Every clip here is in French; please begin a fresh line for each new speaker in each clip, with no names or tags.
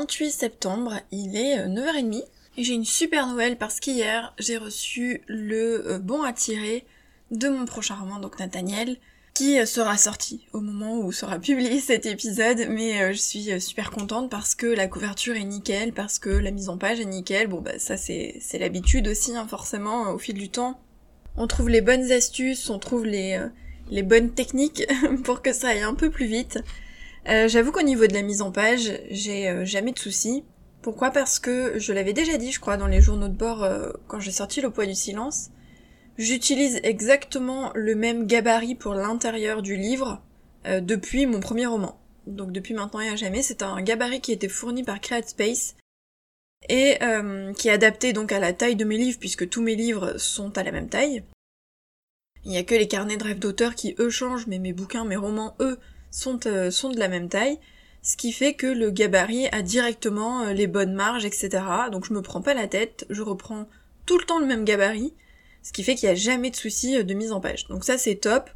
On est le 28 septembre, il est 9h30 et j'ai une super nouvelle parce qu'hier j'ai reçu le bon à tirer de mon prochain roman, donc Nathaniel, qui euh, sera sorti au moment où sera publié cet épisode, mais euh, je suis euh, super contente parce que la couverture est nickel, parce que la mise en page est nickel, bon bah ça c'est l'habitude aussi, hein, forcément, au fil du temps. On trouve les bonnes astuces, on trouve les, les bonnes techniques pour que ça aille un peu plus vite. J'avoue qu'au niveau de la mise en page, j'ai jamais de soucis. Pourquoi? Parce que je l'avais déjà dit, je crois, dans les journaux de bord quand j'ai sorti Le poids du silence. J'utilise exactement le même gabarit pour l'intérieur du livre euh, depuis mon premier roman. Donc depuis maintenant et à jamais, c'est un gabarit qui été fourni par CreateSpace et euh, qui est adapté donc à la taille de mes livres puisque tous mes livres sont à la même taille. Il n'y a que les carnets de rêve d'auteur qui eux changent, mais mes bouquins, mes romans, eux, sont, euh, sont de la même taille. Ce qui fait que le gabarit a directement les bonnes marges, etc. Donc je me prends pas la tête, je reprends tout le temps le même gabarit, ce qui fait qu'il n'y a jamais de souci euh, de mise en page. Donc ça c'est top.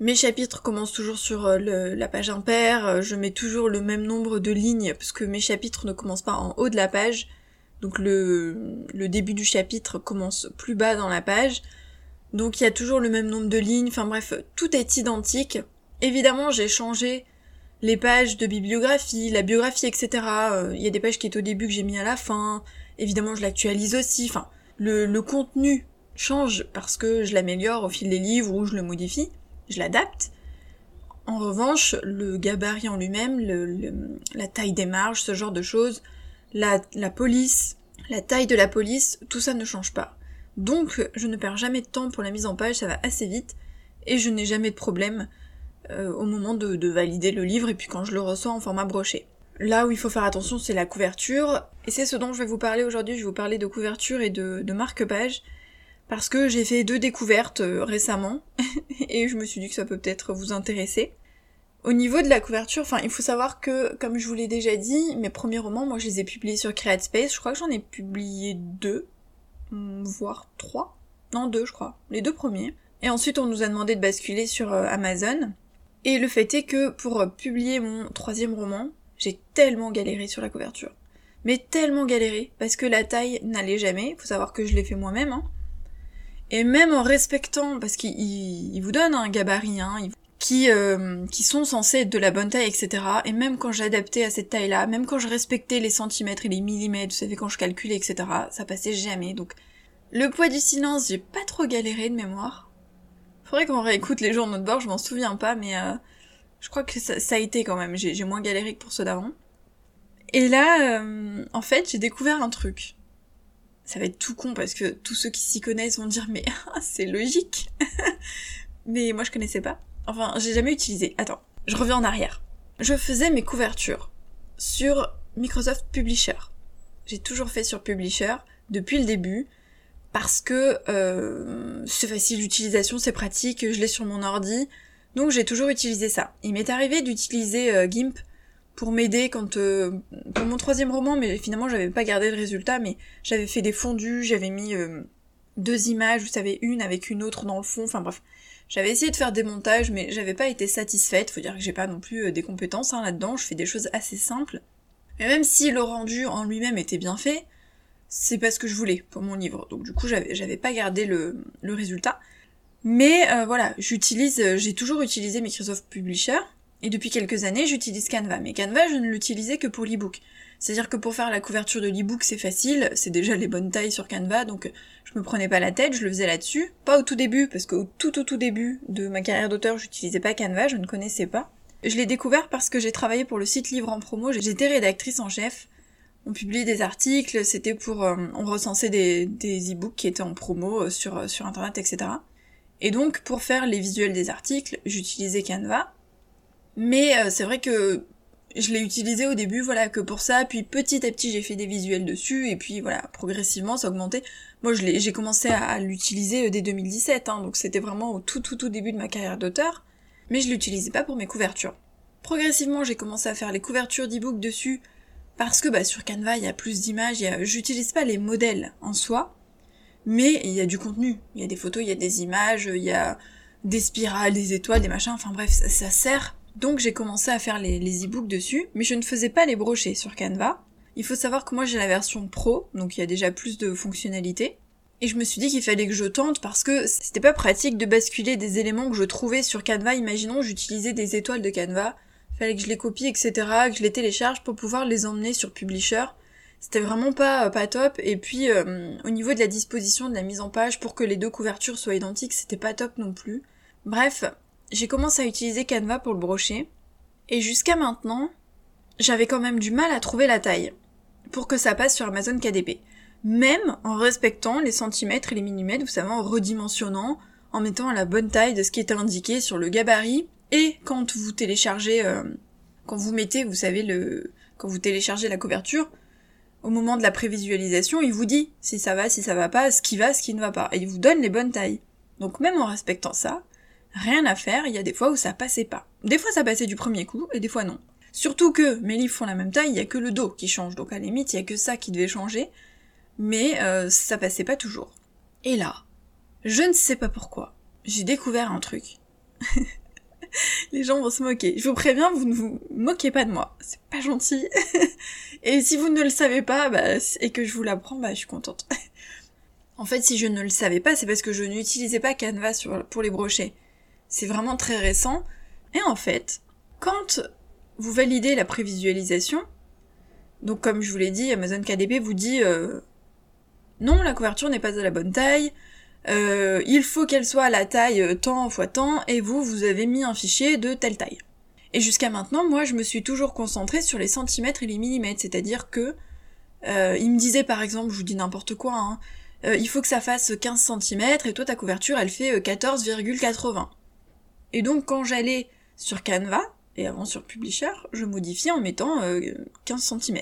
Mes chapitres commencent toujours sur euh, la page impaire, euh, je mets toujours le même nombre de lignes parce que mes chapitres ne commencent pas en haut de la page, donc le, le début du chapitre commence plus bas dans la page, donc il y a toujours le même nombre de lignes, enfin bref, tout est identique. Évidemment j'ai changé les pages de bibliographie, la biographie, etc. Il y a des pages qui est au début que j'ai mis à la fin, évidemment je l'actualise aussi, enfin le, le contenu change parce que je l'améliore au fil des livres ou je le modifie, je l'adapte. En revanche, le gabarit en lui-même, la taille des marges, ce genre de choses, la, la police, la taille de la police, tout ça ne change pas. Donc, je ne perds jamais de temps pour la mise en page, ça va assez vite, et je n'ai jamais de problème euh, au moment de, valider le livre et puis quand je le reçois en format broché. Là où il faut faire attention, c'est la couverture, et c'est ce dont je vais vous parler aujourd'hui, je vais vous parler de couverture et de, de marque-page parce que j'ai fait deux découvertes euh, récemment et je me suis dit que ça peut peut-être vous intéresser. Au niveau de la couverture, enfin, il faut savoir que, comme je vous l'ai déjà dit, mes premiers romans, moi, je les ai publiés sur CreateSpace. Je crois que j'en ai publié deux, hmm, voire trois. Non, deux, je crois. Les deux premiers. Et ensuite, on nous a demandé de basculer sur euh, Amazon. Et le fait est que pour euh, publier mon troisième roman, j'ai tellement galéré sur la couverture. Mais tellement galéré, parce que la taille n'allait jamais. Faut savoir que je l'ai fait moi-même, hein. Et même en respectant, parce qu'il vous donne un gabarit, hein, qui, euh, qui sont censés être de la bonne taille, etc. Et même quand j'adaptais à cette taille-là, même quand je respectais les centimètres et les millimètres, vous savez, quand je calculais, etc., ça passait jamais. Donc, le poids du silence, j'ai pas trop galéré de mémoire. Faudrait qu'on réécoute les journaux de bord, je m'en souviens pas, mais euh, je crois que ça, a été quand même. J'ai moins galéré que pour ceux d'avant. Et là, euh, en fait, j'ai découvert un truc ça va être tout con parce que tous ceux qui s'y connaissent vont dire mais c'est logique. mais moi je connaissais pas. Enfin, j'ai jamais utilisé. Attends, je reviens en arrière. Je faisais mes couvertures sur Microsoft Publisher. J'ai toujours fait sur Publisher depuis le début parce que euh, c'est facile d'utilisation, c'est pratique, je l'ai sur mon ordi, donc j'ai toujours utilisé ça. Il m'est arrivé d'utiliser euh, GIMP pour m'aider quand euh, pour mon troisième roman, mais finalement j'avais pas gardé le résultat, mais j'avais fait des fondus, j'avais mis euh, deux images, vous savez, une avec une autre dans le fond, enfin bref. J'avais essayé de faire des montages, mais j'avais pas été satisfaite, faut dire que j'ai pas non plus des compétences hein, là-dedans, je fais des choses assez simples. Mais même si le rendu en lui-même était bien fait, c'est pas ce que je voulais pour mon livre, donc du coup j'avais, pas gardé le, le résultat. Mais voilà, j'utilise, j'ai toujours utilisé Microsoft Publisher, et depuis quelques années, j'utilise Canva, mais Canva, je ne l'utilisais que pour l'ebook. C'est-à-dire que pour faire la couverture de l'ebook, c'est facile, c'est déjà les bonnes tailles sur Canva, donc je me prenais pas la tête, je le faisais là-dessus. Pas au tout début, parce qu'au tout au tout début de ma carrière d'auteur, j'utilisais pas Canva, je ne connaissais pas. Je l'ai découvert parce que j'ai travaillé pour le site Livre en promo, j'étais rédactrice en chef. On publiait des articles, c'était pour... Euh, on recensait des, des e-books qui étaient en promo euh, sur, euh, sur internet, etc. Et donc, pour faire les visuels des articles, j'utilisais Canva, mais c'est vrai que je l'ai utilisé au début, voilà, que pour ça, puis petit à petit j'ai fait des visuels dessus, et puis voilà, progressivement ça a augmenté. Moi j'ai commencé à, l'utiliser dès 2017, hein, donc c'était vraiment au tout tout tout début de ma carrière d'auteur, mais je l'utilisais pas pour mes couvertures. Progressivement j'ai commencé à faire les couvertures d'e-book dessus, parce que bah, sur Canva il y a plus d'images, j'utilise pas les modèles en soi, mais il y a du contenu, il y a des photos, il y a des images, il y a des spirales, des étoiles, des machins, enfin bref, ça sert Donc j'ai commencé à faire les, les e-books dessus, mais je ne faisais pas les brochets sur Canva. Il faut savoir que moi j'ai la version pro, donc il y a déjà plus de fonctionnalités. Et je me suis dit qu'il fallait que je tente parce que c'était pas pratique de basculer des éléments que je trouvais sur Canva. Imaginons j'utilisais des étoiles de Canva, fallait que je les copie, etc., que je les télécharge pour pouvoir les emmener sur Publisher. C'était vraiment pas pas top. Et puis euh, au niveau de la disposition de la mise en page pour que les deux couvertures soient identiques, c'était pas top non plus. Bref, j'ai commencé à utiliser Canva pour le brocher. Et jusqu'à maintenant, j'avais quand même du mal à trouver la taille pour que ça passe sur Amazon KDP même en respectant les centimètres et les millimètres, vous savez, en redimensionnant, en mettant la bonne taille de ce qui était indiqué sur le gabarit, et quand vous téléchargez, euh, quand vous mettez, vous savez, le, quand vous téléchargez la couverture, au moment de la prévisualisation, il vous dit si ça va, si ça va pas, ce qui va, ce qui ne va pas, et il vous donne les bonnes tailles. Donc même en respectant ça, rien à faire, il y a des fois où ça passait pas. Des fois ça passait du premier coup, et des fois non. Surtout que mes livres font la même taille, il y a que le dos qui change, donc à la limite, il y a que ça qui devait changer, mais euh, ça passait pas toujours. Et là, je ne sais pas pourquoi, j'ai découvert un truc. Les gens vont se moquer. Je vous préviens, vous ne vous moquez pas de moi. C'est pas gentil. et si vous ne le savez pas, bah, et que je vous l'apprends, bah, je suis contente. en fait, si je ne le savais pas, c'est parce que je n'utilisais pas Canva pour les brochets. C'est vraiment très récent. Et en fait, quand vous validez la prévisualisation, donc comme je vous l'ai dit, Amazon KDP vous dit euh, non, la couverture n'est pas à la bonne taille, euh, il faut qu'elle soit à la taille euh, tant fois tant, et vous, vous avez mis un fichier de telle taille. Et jusqu'à maintenant, moi, je me suis toujours concentrée sur les centimètres et les millimètres, c'est-à-dire que euh, il me disait par exemple, je vous dis n'importe quoi, hein, il faut que ça fasse 15 cm et toi ta couverture elle fait 14,80. Et donc quand j'allais sur Canva, et avant sur Publisher, je modifiais en mettant 15 cm.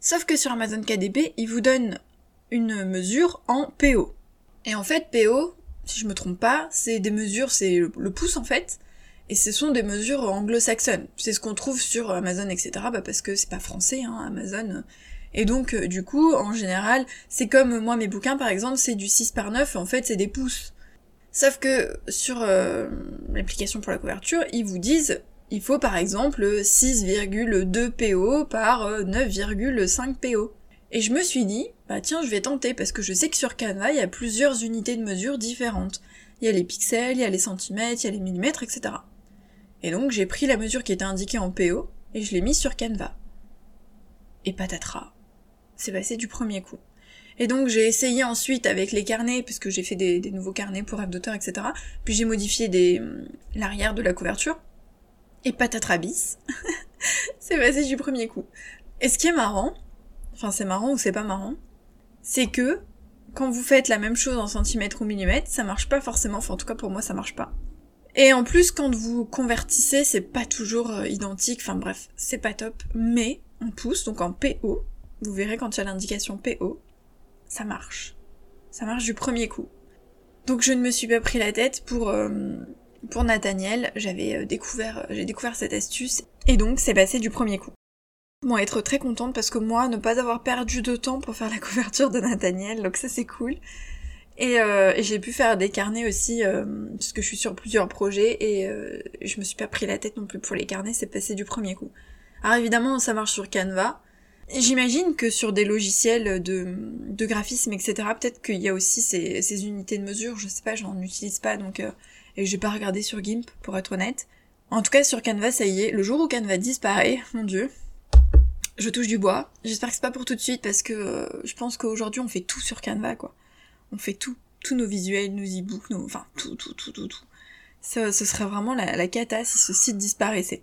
Sauf que sur Amazon KDP, il vous donne une mesure en PO. Et en fait, PO, si je me trompe pas, c'est des mesures, c'est le pouce en fait, et ce sont des mesures anglo-saxonnes. C'est ce qu'on trouve sur Amazon, etc. Bah parce que c'est pas français, hein, Amazon. Et donc, euh, du coup, en général, c'est comme moi, mes bouquins, par exemple, c'est du 6 par 9, en fait, c'est des pouces. Sauf que sur euh, l'application pour la couverture, ils vous disent, il faut par exemple 6,2 PO par 9,5 euh, PO. Et je me suis dit, bah tiens, je vais tenter parce que je sais que sur Canva, il y a plusieurs unités de mesure différentes. Il y a les pixels, il y a les centimètres, il y a les millimètres, etc. Et donc j'ai pris la mesure qui était indiquée en PO et je l'ai mise sur Canva. Et patatras. C'est passé du premier coup. Et donc j'ai essayé ensuite avec les carnets, puisque j'ai fait des, nouveaux carnets pour rêve d'auteur, etc. Puis j'ai modifié des, l'arrière de la couverture. Et patatras bis. c'est passé du premier coup. Et ce qui est marrant, enfin c'est marrant ou c'est pas marrant, c'est que quand vous faites la même chose en centimètres ou millimètres, ça marche pas forcément, enfin en tout cas pour moi ça marche pas. Et en plus quand vous convertissez, c'est pas toujours euh, identique, enfin bref, c'est pas top, mais en pouce, donc en PO, vous verrez quand il y a l'indication PO, ça marche. Ça marche du premier coup. Donc je ne me suis pas pris la tête pour euh, pour Nathaniel, j'avais euh, découvert j'ai découvert cette astuce. Et donc c'est passé du premier coup vont être très contente parce que moi, ne pas avoir perdu de temps pour faire la couverture de Nathaniel, donc ça c'est cool. Et, euh, j'ai pu faire des carnets aussi, euh, parce que je suis sur plusieurs projets et euh, je me suis pas pris la tête non plus pour les carnets, c'est passé du premier coup. Alors évidemment, ça marche sur Canva. J'imagine que sur des logiciels de, de graphisme, etc., peut-être qu'il y a aussi ces, ces, unités de mesure, je sais pas, j'en utilise pas, donc euh, et j'ai pas regardé sur GIMP, pour être honnête. En tout cas, sur Canva, ça y est, le jour où Canva disparaît, mon dieu, je touche du bois. J'espère que c'est pas pour tout de suite parce que euh, je pense qu'aujourd'hui on fait tout sur Canva quoi. On fait tout, tous nos visuels, nos e-books, nos... enfin tout, tout, tout, tout, tout. ce serait vraiment la, cata si ce site disparaissait.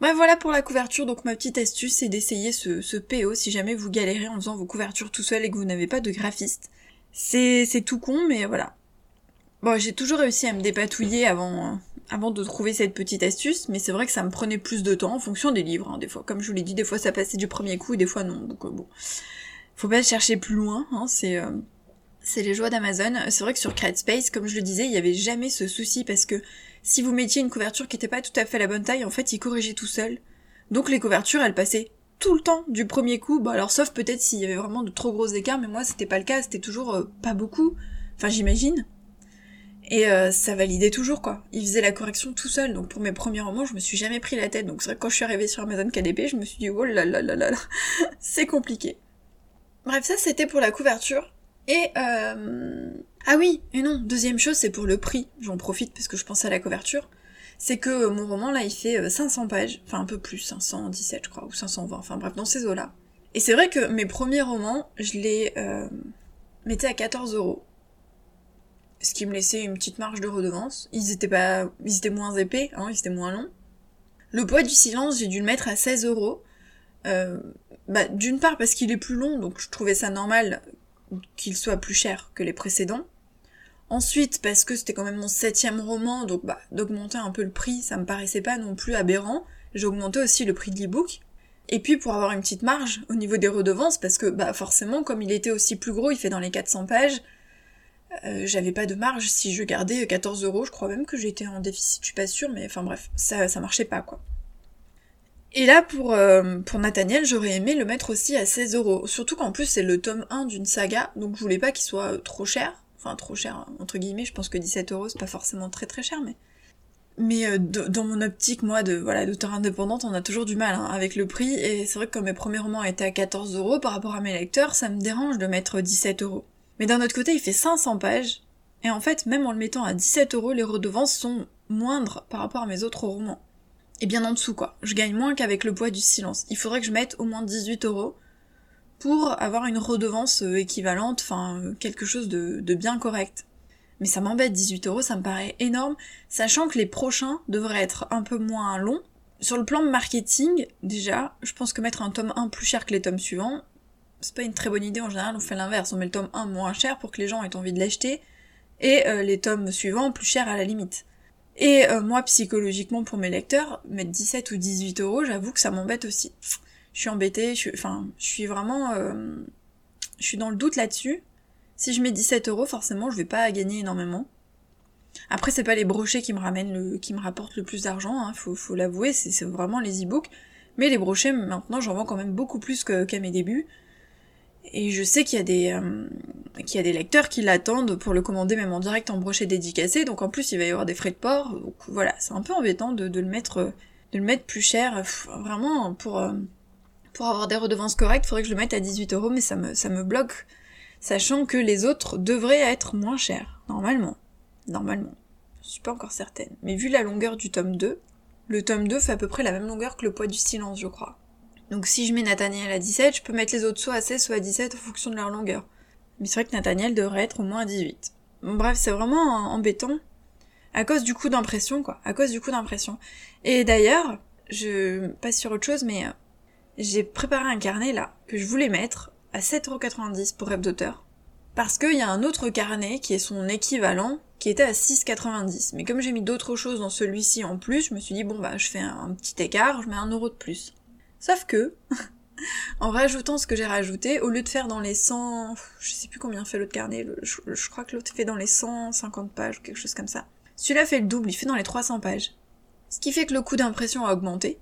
Bref, voilà pour la couverture. Donc ma petite astuce, c'est d'essayer ce, ce PO si jamais vous galérez en faisant vos couvertures tout seul et que vous n'avez pas de graphiste. C'est, c'est tout con, mais voilà. Bon, j'ai toujours réussi à me dépatouiller avant, avant de trouver cette petite astuce, mais c'est vrai que ça me prenait plus de temps en fonction des livres, hein, des fois. Comme je vous l'ai dit, des fois ça passait du premier coup, des fois non. Donc euh, bon, faut pas chercher plus loin, hein, c'est euh, c'est les joies d'Amazon. C'est vrai que sur CreateSpace, comme je le disais, il y avait jamais ce souci parce que si vous mettiez une couverture qui était pas tout à fait la bonne taille, en fait, il corrigeait tout seul. Donc les couvertures, elles passaient tout le temps du premier coup. Bah alors sauf peut-être s'il y avait vraiment de trop gros écarts, mais moi c'était pas le cas, c'était toujours euh, pas beaucoup. Enfin j'imagine. Et euh, ça validait toujours quoi. Il faisait la correction tout seul. Donc pour mes premiers romans, je me suis jamais pris la tête. Donc c'est vrai que quand je suis arrivée sur Amazon KDP, je me suis dit oh là là là là là, c'est compliqué. Bref, ça c'était pour la couverture. Et euh... ah oui, et non, deuxième chose, c'est pour le prix. J'en profite parce que je pense à la couverture. C'est que mon roman là, il fait 500 euh, pages, enfin un peu plus, 517 je crois, ou 520, enfin bref, dans ces eaux-là. Et c'est vrai que mes premiers romans, je les euh, mettais à 14 euros ce qui me laissait une petite marge de redevance. Ils étaient pas, ils étaient moins épais, hein, ils étaient moins longs. Le poids du silence, j'ai dû le mettre à 16 euros. Euh, bah, d'une part parce qu'il est plus long, donc je trouvais ça normal qu'il soit plus cher que les précédents. Ensuite, parce que c'était quand même mon septième roman, donc bah, d'augmenter un peu le prix, ça me paraissait pas non plus aberrant. J'ai augmenté aussi le prix de l'ebook. Et puis pour avoir une petite marge au niveau des redevances, parce que bah forcément, comme il était aussi plus gros, il fait dans les 400 pages, euh, j'avais pas de marge si je gardais 14 euros, je crois même que j'étais en déficit, je suis pas sûre, mais enfin bref, ça, ça marchait pas quoi. Et là, pour, euh, pour Nathaniel, j'aurais aimé le mettre aussi à 16 euros. Surtout qu'en plus, c'est le tome 1 d'une saga, donc je voulais pas qu'il soit trop cher. Enfin, trop cher, entre guillemets, je pense que 17 euros, c'est pas forcément très très cher, mais... Mais euh, dans mon optique, moi, de voilà, d'auteur indépendante, on a toujours du mal hein, avec le prix, et c'est vrai que comme mes premiers romans étaient à 14 euros par rapport à mes lecteurs, ça me dérange de mettre 17 euros. Mais d'un autre côté, il fait 500 pages, et en fait, même en le mettant à 17 euros, les redevances sont moindres par rapport à mes autres romans. Et bien en dessous, quoi. Je gagne moins qu'avec le poids du silence. Il faudrait que je mette au moins 18 euros pour avoir une redevance euh, équivalente, enfin, euh, quelque chose de, bien correct. Mais ça m'embête, 18 euros, ça me paraît énorme, sachant que les prochains devraient être un peu moins longs. Sur le plan marketing, déjà, je pense que mettre un tome 1 plus cher que les tomes suivants, c'est pas une très bonne idée en général, on fait l'inverse, on met le tome 1 moins cher pour que les gens aient envie de l'acheter, et euh, les tomes suivants plus chers à la limite. Et euh, moi, psychologiquement, pour mes lecteurs, mettre 17 ou 18 euros, j'avoue que ça m'embête aussi. Je suis embêtée, je suis vraiment... Euh, je suis dans le doute là-dessus. Si je mets 17 euros, forcément, je vais pas gagner énormément. Après, c'est pas les brochets qui me ramènent le, qui me rapportent le plus d'argent, hein, faut, faut l'avouer, c'est vraiment les e-books. Mais les brochets, maintenant, j'en vends quand même beaucoup plus qu'à mes débuts. Et je sais qu'il y a des euh, qu'il y a des lecteurs qui l'attendent pour le commander même en direct en brochet dédicacé, donc en plus il va y avoir des frais de port, donc voilà, c'est un peu embêtant de, le mettre de le mettre plus cher, vraiment pour euh, pour avoir des redevances correctes, faudrait que je le mette à 18 euros, mais ça me ça me bloque, sachant que les autres devraient être moins chers, normalement, normalement. Je suis pas encore certaine, mais vu la longueur du tome 2, le tome 2 fait à peu près la même longueur que le poids du silence, je crois. Donc si je mets Nathaniel à 17, je peux mettre les autres soit à 16, soit à 17 en fonction de leur longueur. Mais c'est vrai que Nathaniel devrait être au moins à 18. bref, c'est vraiment embêtant. À cause du coup d'impression, quoi. À cause du coup d'impression. Et d'ailleurs, je passe sur autre chose, mais euh, j'ai préparé un carnet là, que je voulais mettre à 7,90€ pour rêve d'auteur. Parce qu'il y a un autre carnet qui est son équivalent, qui était à 6,90. Mais comme j'ai mis d'autres choses dans celui-ci en plus, je me suis dit bon bah je fais un, petit écart, je mets un euro de plus. Sauf que, en rajoutant ce que j'ai rajouté, au lieu de faire dans les 100, je sais plus combien fait l'autre carnet, je, crois que l'autre fait dans les 150 pages ou quelque chose comme ça. Celui-là fait le double, il fait dans les 300 pages. Ce qui fait que le coût d'impression a augmenté.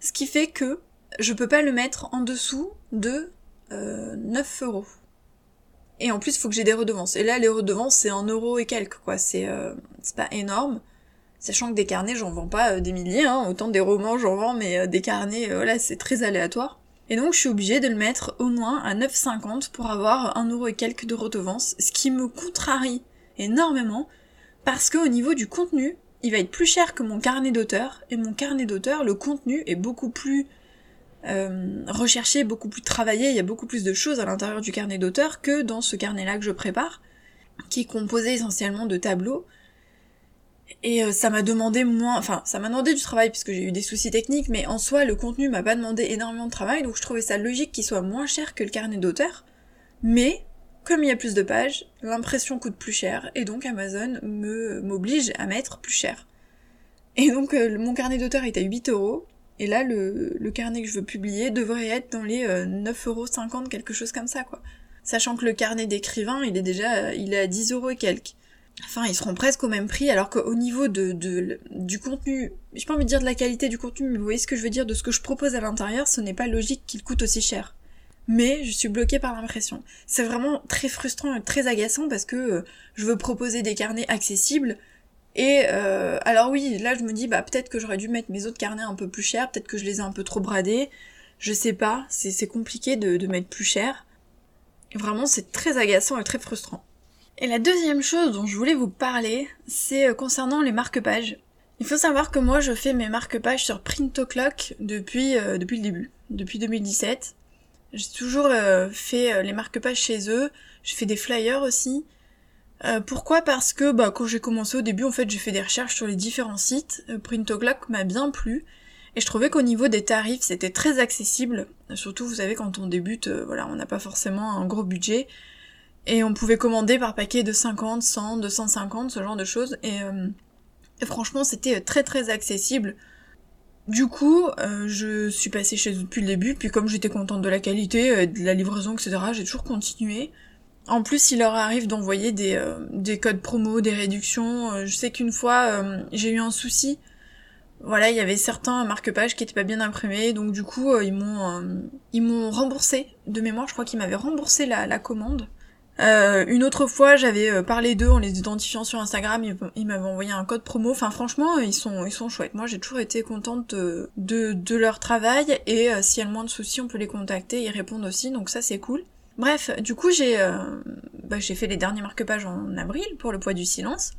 Ce qui fait que je peux pas le mettre en dessous de 9 euh, euros. Et en plus, il faut que j'ai des redevances. Et là, les redevances, c'est un euro et quelques, quoi. C'est euh, pas énorme. Sachant que des carnets, j'en vends pas euh, des milliers, hein, autant des romans j'en vends, mais euh, des carnets, euh, voilà, c'est très aléatoire. Et donc je suis obligée de le mettre au moins à 9,50 pour avoir un euro et quelques de redevance, ce qui me contrarie énormément, parce qu'au niveau du contenu, il va être plus cher que mon carnet d'auteur, et mon carnet d'auteur, le contenu est beaucoup plus recherché, beaucoup plus travaillé, il y a beaucoup plus de choses à l'intérieur du carnet d'auteur que dans ce carnet-là que je prépare, qui est composé essentiellement de tableaux, et euh, ça m'a demandé moins, enfin ça m'a demandé du travail puisque j'ai eu des soucis techniques, mais en soi le contenu m'a pas demandé énormément de travail, donc je trouvais ça logique qu'il soit moins cher que le carnet d'auteur. Mais comme il y a plus de pages, l'impression coûte plus cher et donc Amazon me m'oblige à mettre plus cher. Et donc euh, mon carnet d'auteur est à 8 euros et là le, carnet que je veux publier devrait être dans les 9,50 euros quelque chose comme ça quoi. Sachant que le carnet d'écrivain il est déjà il est à 10 euros et quelques. Enfin, ils seront presque au même prix, alors qu'au niveau de, du contenu, j'ai pas envie de dire de la qualité du contenu, mais vous voyez ce que je veux dire, de ce que je propose à l'intérieur, ce n'est pas logique qu'il coûte aussi cher. mais je suis bloquée par l'impression. C'est vraiment très frustrant et très agaçant parce que euh, je veux proposer des carnets accessibles. Et euh, alors oui, là je me dis bah peut-être que j'aurais dû mettre mes autres carnets un peu plus chers, peut-être que je les ai un peu trop bradés. Je sais pas, c'est compliqué de, de mettre plus cher. Vraiment c'est très agaçant et très frustrant. Et la deuxième chose dont je voulais vous parler, c'est euh, concernant les marque-pages. Il faut savoir que moi je fais mes marque-pages sur Print Clock depuis, depuis le début, depuis 2017. J'ai toujours euh, fait euh, les marque-pages chez eux. J'ai fait des flyers aussi. Euh, pourquoi? Parce que bah, quand j'ai commencé au début, en fait, j'ai fait des recherches sur les différents sites. Printoclock m'a bien plu. Et je trouvais qu'au niveau des tarifs, c'était très accessible. Surtout, vous savez, quand on débute, voilà, on n'a pas forcément un gros budget. Et on pouvait commander par paquet de 50, 100, 250, ce genre de choses. Et, et franchement, c'était très très accessible. Du coup, euh, je suis passée chez eux depuis le début, puis comme j'étais contente de la qualité, euh, de la livraison, etc., j'ai toujours continué. En plus, il leur arrive d'envoyer des, euh, des codes promo, des réductions. je sais qu'une fois, j'ai eu un souci. Voilà, il y avait certains marque-pages qui étaient pas bien imprimés, donc du coup, ils m'ont ils m'ont remboursé. De mémoire, je crois qu'ils m'avaient remboursé la, la commande. Euh, une autre fois, j'avais euh, parlé d'eux en les identifiant sur Instagram, ils, m'avaient envoyé un code promo. Enfin, franchement, ils sont, ils sont chouettes. Moi, j'ai toujours été contente de, leur travail et euh, s'il y a le moins de soucis, on peut les contacter, ils répondent aussi, donc ça c'est cool. Bref, du coup, j'ai bah, j'ai fait les derniers marque-pages en avril pour le poids du silence.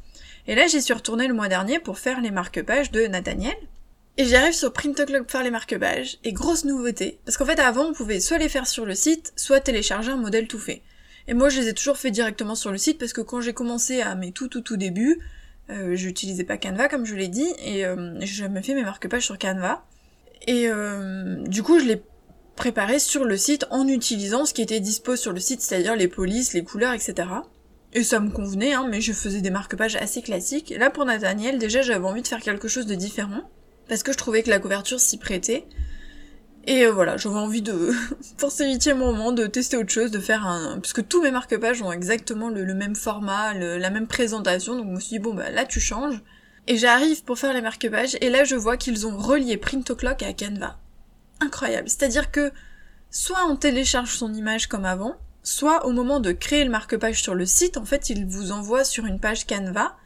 Et là, j'y suis retournée le mois dernier pour faire les marque-pages de Nathaniel. Et j'arrive sur Printoclub pour faire les marque-pages. Et grosse nouveauté, parce qu'en fait, avant, on pouvait soit les faire sur le site, soit télécharger un modèle tout fait. Et moi, je les ai toujours fait directement sur le site parce que quand j'ai commencé à mes tout tout tout débuts, euh, j'utilisais pas Canva comme je l'ai dit et euh, j'ai jamais fait mes marque-pages sur Canva. Et euh, du coup, je l'ai préparé sur le site en utilisant ce qui était dispo sur le site, c'est-à-dire les polices, les couleurs, etc. Et ça me convenait, hein, mais je faisais des marque-pages assez classiques. Là, pour Nathaniel, déjà, j'avais envie de faire quelque chose de différent parce que je trouvais que la couverture s'y prêtait. Et euh, voilà, j'avais envie de, pour ce huitième moment, de tester autre chose, de faire un... Parce que tous mes marque-pages ont exactement le, même format, la même présentation, donc je me suis dit, bon bah là tu changes. Et j'arrive pour faire les marque-pages, et là je vois qu'ils ont relié Print Clock à Canva. Incroyable. C'est-à-dire que, soit on télécharge son image comme avant, soit au moment de créer le marque-page sur le site, en fait, il vous envoie sur une page Canva,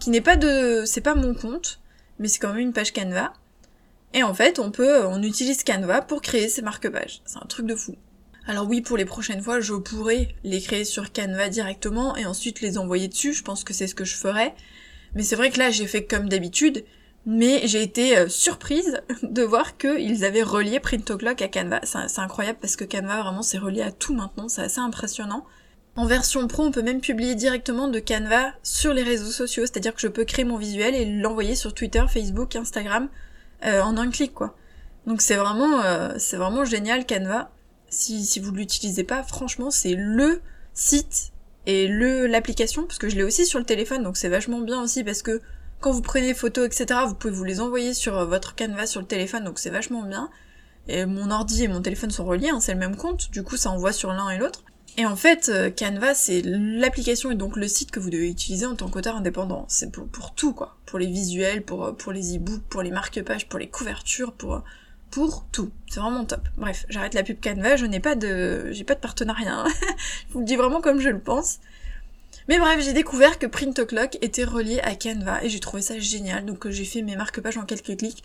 qui n'est pas de... c'est pas mon compte, mais c'est quand même une page Canva, et en fait, on peut, on utilise Canva pour créer ces marque-pages. C'est un truc de fou. Alors oui, pour les prochaines fois, je pourrais les créer sur Canva directement et ensuite les envoyer dessus. Je pense que c'est ce que je ferais. Mais c'est vrai que là, j'ai fait comme d'habitude. Mais j'ai été euh, surprise de voir qu'ils avaient relié Printoclock à Canva. C'est incroyable parce que Canva, vraiment, c'est relié à tout maintenant. C'est assez impressionnant. En version pro, on peut même publier directement de Canva sur les réseaux sociaux. C'est-à-dire que je peux créer mon visuel et l'envoyer sur Twitter, Facebook, Instagram euh, en un clic quoi. Donc c'est vraiment euh, c'est vraiment génial Canva. Si, si vous l'utilisez pas, franchement c'est le site et le l'application parce que je l'ai aussi sur le téléphone donc c'est vachement bien aussi parce que quand vous prenez photos etc vous pouvez vous les envoyer sur euh, votre Canva sur le téléphone donc c'est vachement bien. Et mon ordi et mon téléphone sont reliés, hein, c'est le même compte, du coup ça envoie sur l'un et l'autre. Et en fait, euh, Canva, c'est l'application et donc le site que vous devez utiliser en tant qu'auteur indépendant. C'est pour, tout, quoi. Pour les visuels, pour, euh, pour les e-books, pour les marque-pages, pour les couvertures, pour, euh, pour tout. C'est vraiment top. Bref, j'arrête la pub Canva, je n'ai pas de, j'ai pas de partenariat. Hein. je vous le dis vraiment comme je le pense. Mais bref, j'ai découvert que Print Clock était relié à Canva et j'ai trouvé ça génial. Donc j'ai fait mes marque-pages en quelques clics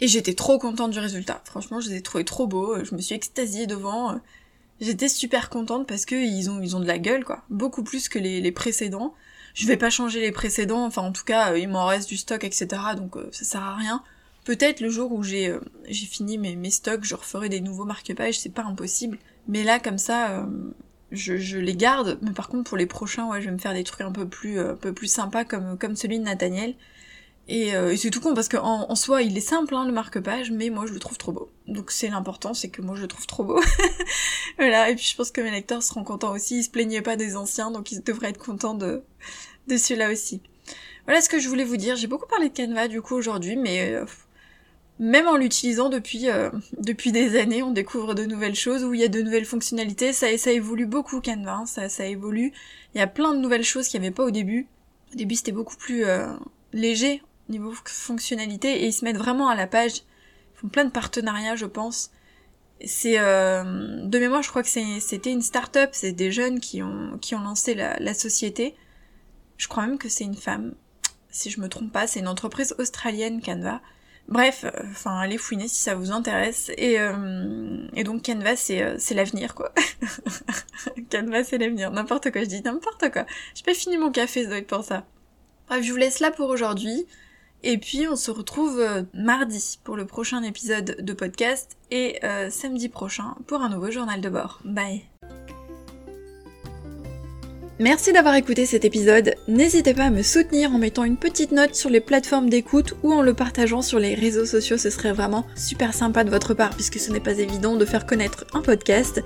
et j'étais trop contente du résultat. Franchement, je les ai trouvés trop beaux. Je me suis extasiée devant. J'étais super contente parce que ils ont, ils ont de la gueule, quoi. Beaucoup plus que les, les précédents. Je vais pas changer les précédents, enfin en tout cas, euh, il m'en reste du stock, etc. Donc euh, ça sert à rien. Peut-être le jour où j'ai euh, j'ai fini mes, mes stocks, je referai des nouveaux marque-pages, c'est pas impossible. Mais là, comme ça, je, je, les garde. Mais par contre, pour les prochains, ouais, je vais me faire des trucs un peu plus, un peu plus sympas comme, comme celui de Nathaniel. Euh, et, c'est tout con parce qu'en en soi il est simple hein, le marque-page, mais moi je le trouve trop beau. Donc c'est l'important, c'est que moi je le trouve trop beau. voilà, et puis je pense que mes lecteurs seront contents aussi, ils se plaignaient pas des anciens, donc ils devraient être contents de, de celui-là aussi. Voilà ce que je voulais vous dire, j'ai beaucoup parlé de Canva du coup aujourd'hui, mais euh, même en l'utilisant depuis, euh, depuis des années, on découvre de nouvelles choses, où il y a de nouvelles fonctionnalités, ça, ça évolue beaucoup Canva, hein, ça, ça évolue, il y a plein de nouvelles choses qu'il n'y avait pas au début. Au début c'était beaucoup plus léger niveau fonctionnalité et ils se mettent vraiment à la page. Ils font plein de partenariats, je pense. C'est de mémoire, je crois que c'était une start-up, c'est des jeunes qui ont qui ont lancé la, la société. Je crois même que c'est une femme, si je me trompe pas, c'est une entreprise australienne Canva. Bref, euh, enfin allez fouiner si ça vous intéresse. Et, euh, et donc Canva c'est euh, l'avenir quoi. Canva c'est l'avenir, n'importe quoi, je dis n'importe quoi. J'ai pas fini mon café, ça doit être pour ça. Bref, je vous laisse là pour aujourd'hui. Et puis on se retrouve mardi pour le prochain épisode de podcast et samedi prochain pour un nouveau journal de bord. Bye Merci d'avoir écouté cet épisode. N'hésitez pas à me soutenir en mettant une petite note sur les plateformes d'écoute ou en le partageant sur les réseaux sociaux. Ce serait vraiment super sympa de votre part puisque ce n'est pas évident de faire connaître un podcast.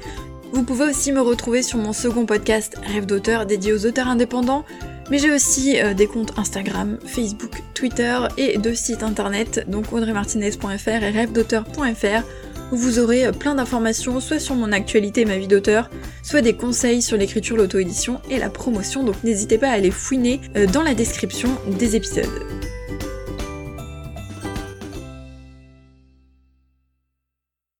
Vous pouvez aussi me retrouver sur mon second podcast Rêve d'auteur dédié aux auteurs indépendants. Mais j'ai aussi euh, des comptes Instagram, Facebook, Twitter et deux sites internet, donc audreymartinez.fr et rêvedauteur.fr où vous aurez euh, plein d'informations soit sur mon actualité et ma vie d'auteur, soit des conseils sur l'écriture, l'auto-édition et la promotion, donc n'hésitez pas à aller fouiner euh, dans la description des épisodes.